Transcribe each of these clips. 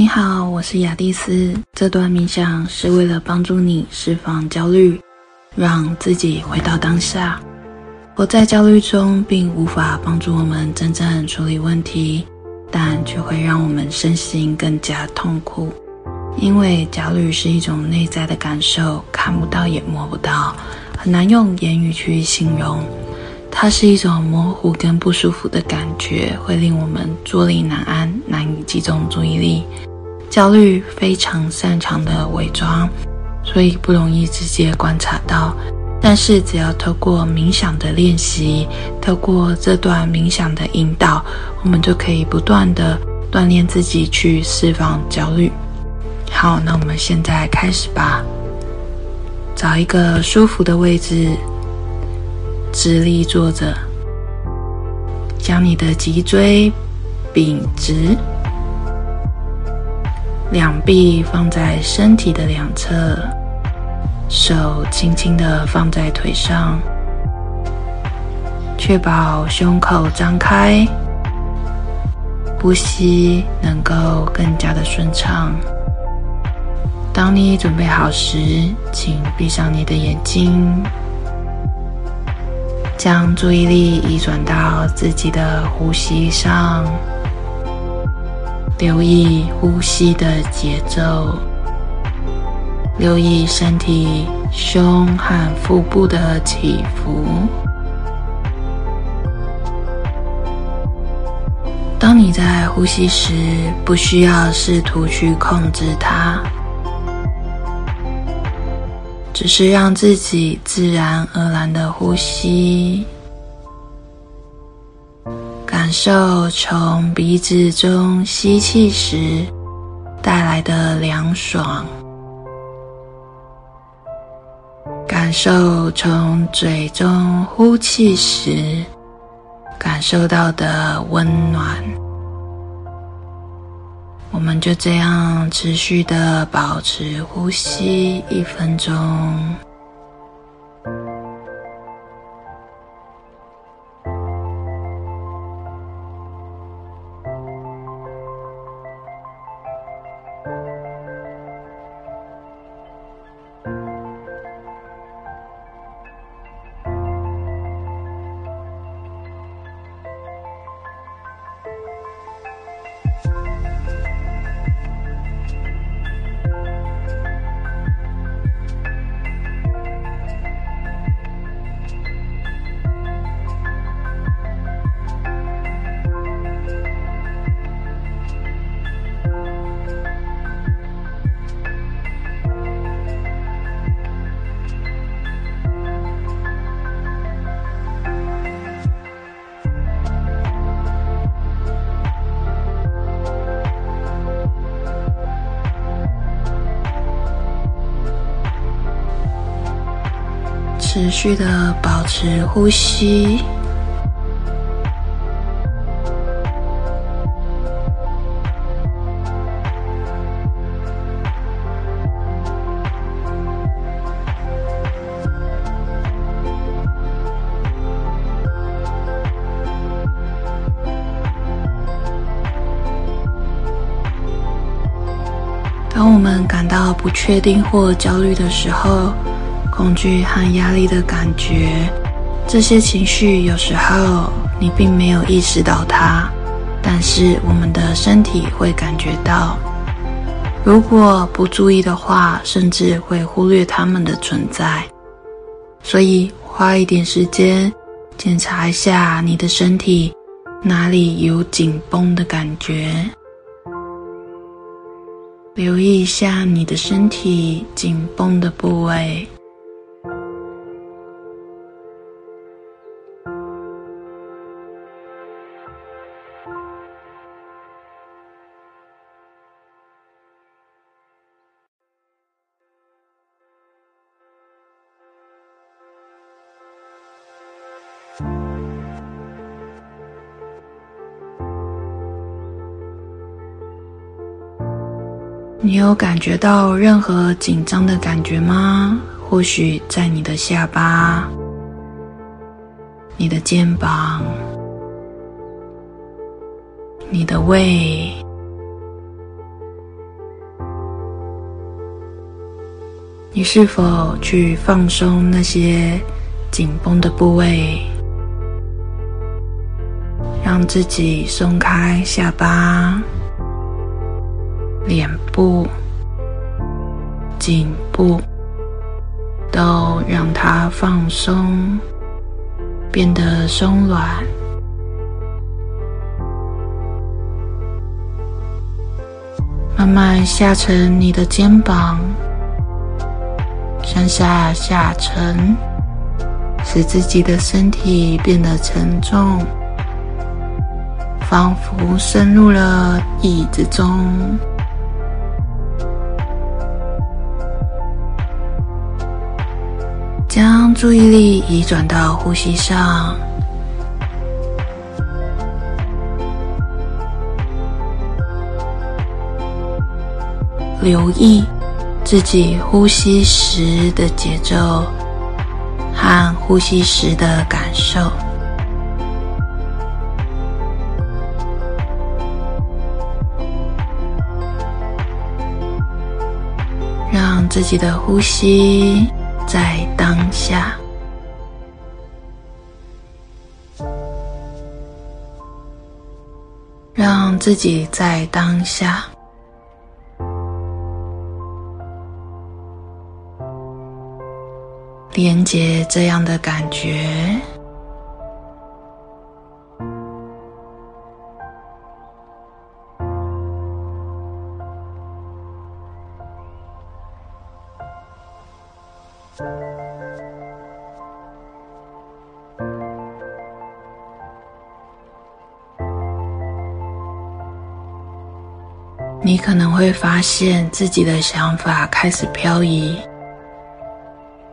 你好，我是雅蒂斯。这段冥想是为了帮助你释放焦虑，让自己回到当下。活在焦虑中，并无法帮助我们真正处理问题，但却会让我们身心更加痛苦。因为焦虑是一种内在的感受，看不到也摸不到，很难用言语去形容。它是一种模糊跟不舒服的感觉，会令我们坐立难安，难以集中注意力。焦虑非常擅长的伪装，所以不容易直接观察到。但是只要透过冥想的练习，透过这段冥想的引导，我们就可以不断的锻炼自己去释放焦虑。好，那我们现在开始吧。找一个舒服的位置。直立坐着，将你的脊椎秉直，两臂放在身体的两侧，手轻轻的放在腿上，确保胸口张开，呼吸能够更加的顺畅。当你准备好时，请闭上你的眼睛。将注意力移转到自己的呼吸上，留意呼吸的节奏，留意身体胸和腹部的起伏。当你在呼吸时，不需要试图去控制它。只是让自己自然而然的呼吸，感受从鼻子中吸气时带来的凉爽，感受从嘴中呼气时感受到的温暖。我们就这样持续的保持呼吸一分钟。持续的保持呼吸。当我们感到不确定或焦虑的时候，恐惧和压力的感觉，这些情绪有时候你并没有意识到它，但是我们的身体会感觉到。如果不注意的话，甚至会忽略它们的存在。所以花一点时间检查一下你的身体哪里有紧绷的感觉，留意一下你的身体紧绷的部位。有感觉到任何紧张的感觉吗？或许在你的下巴你的肩膀你的胃你是否去放松那些紧绷的部位让自己松开下巴脸部颈部，都让它放松，变得松软，慢慢下沉你的肩膀。向下下沉，使自己的身体变得沉重，仿佛深入了椅子中。将注意力移转到呼吸上，留意。自己呼吸时的节奏和呼吸时的感受，让自己的呼吸在当下，让自己在当下。连接这样的感觉，可能会发现自己的想法开始漂移。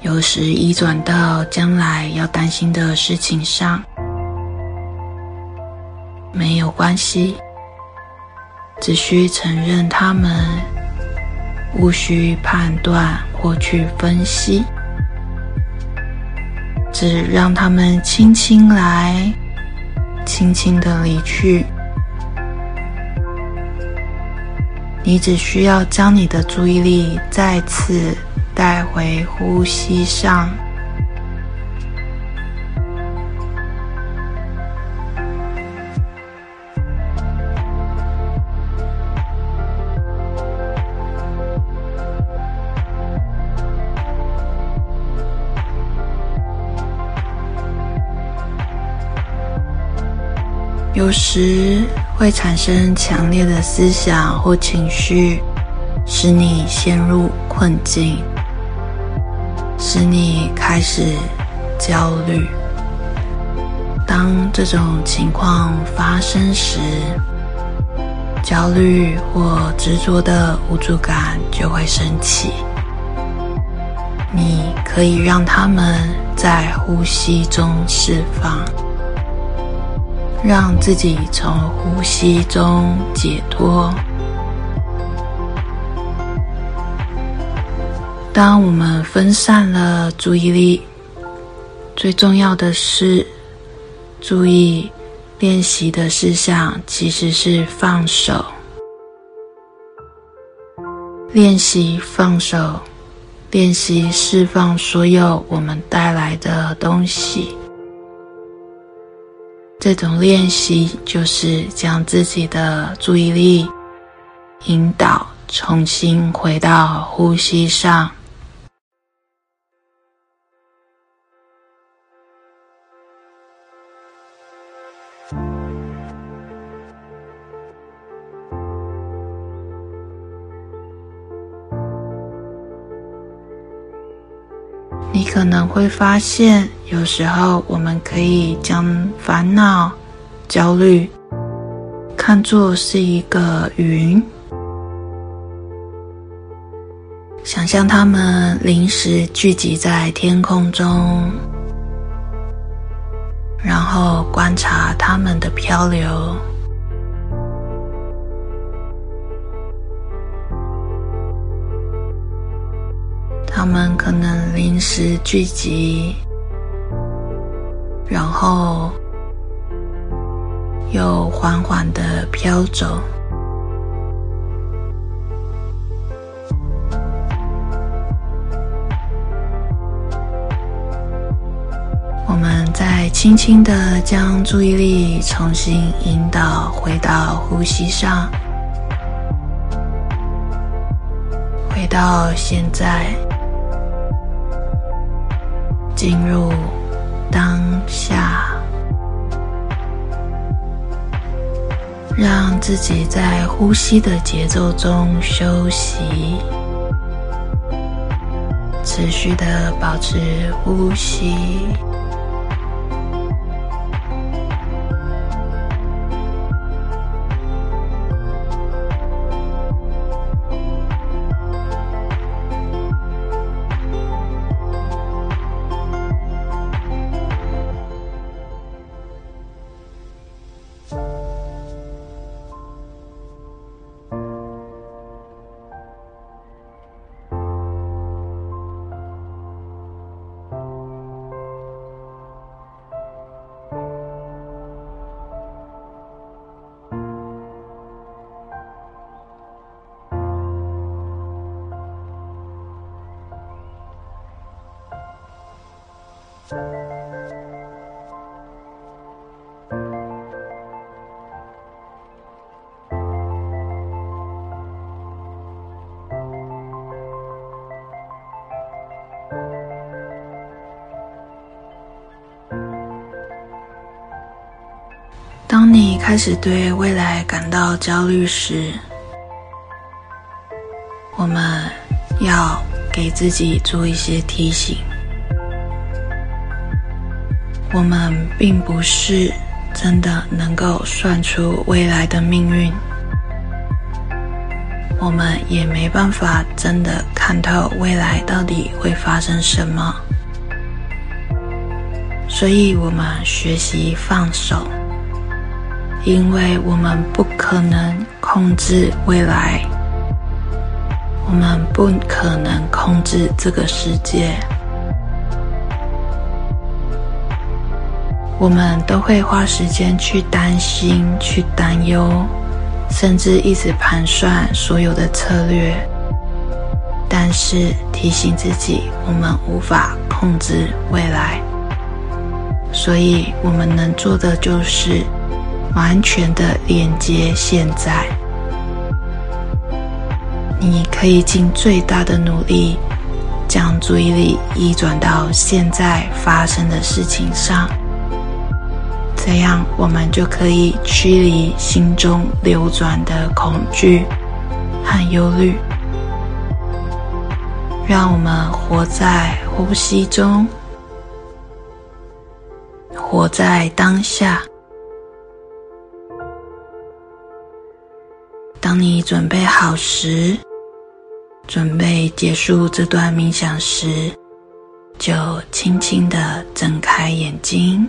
有时移转到将来要担心的事情上，没有关系，只需承认他们，无需判断或去分析，只让他们轻轻来，轻轻的离去。你只需要将你的注意力再次。带回呼吸上，有时会产生强烈的思想或情绪，使你陷入困境。使你开始焦虑。当这种情况发生时，焦虑或执着的无助感就会升起。你可以让他们在呼吸中释放，让自己从呼吸中解脱。当我们分散了注意力，最重要的是注意练习的事项，其实是放手。练习放手，练习释放所有我们带来的东西。这种练习就是将自己的注意力引导重新回到呼吸上。你可能会发现，有时候我们可以将烦恼、焦虑看作是一个云，想象它们临时聚集在天空中，然后观察它们的漂流。他们可能临时聚集，然后又缓缓的飘走。我们再轻轻的将注意力重新引导回到呼吸上回到现在进入当下，让自己在呼吸的节奏中休息，持续的保持呼吸。当你开始对未来感到焦虑时，我们要给自己做一些提醒。我们并不是真的能够算出未来的命运，我们也没办法真的看透未来到底会发生什么，所以我们学习放手。因为我们不可能控制未来，我们不可能控制这个世界，我们都会花时间去担心、去担忧，甚至一直盘算所有的策略。但是提醒自己，我们无法控制未来，所以我们能做的就是。完全的连接现在，你可以尽最大的努力，将注意力移转到现在发生的事情上。这样，我们就可以驱离心中流转的恐惧和忧虑，让我们活在呼吸中，活在当下。当你准备好时，准备结束这段冥想时，就轻轻的睁开眼睛。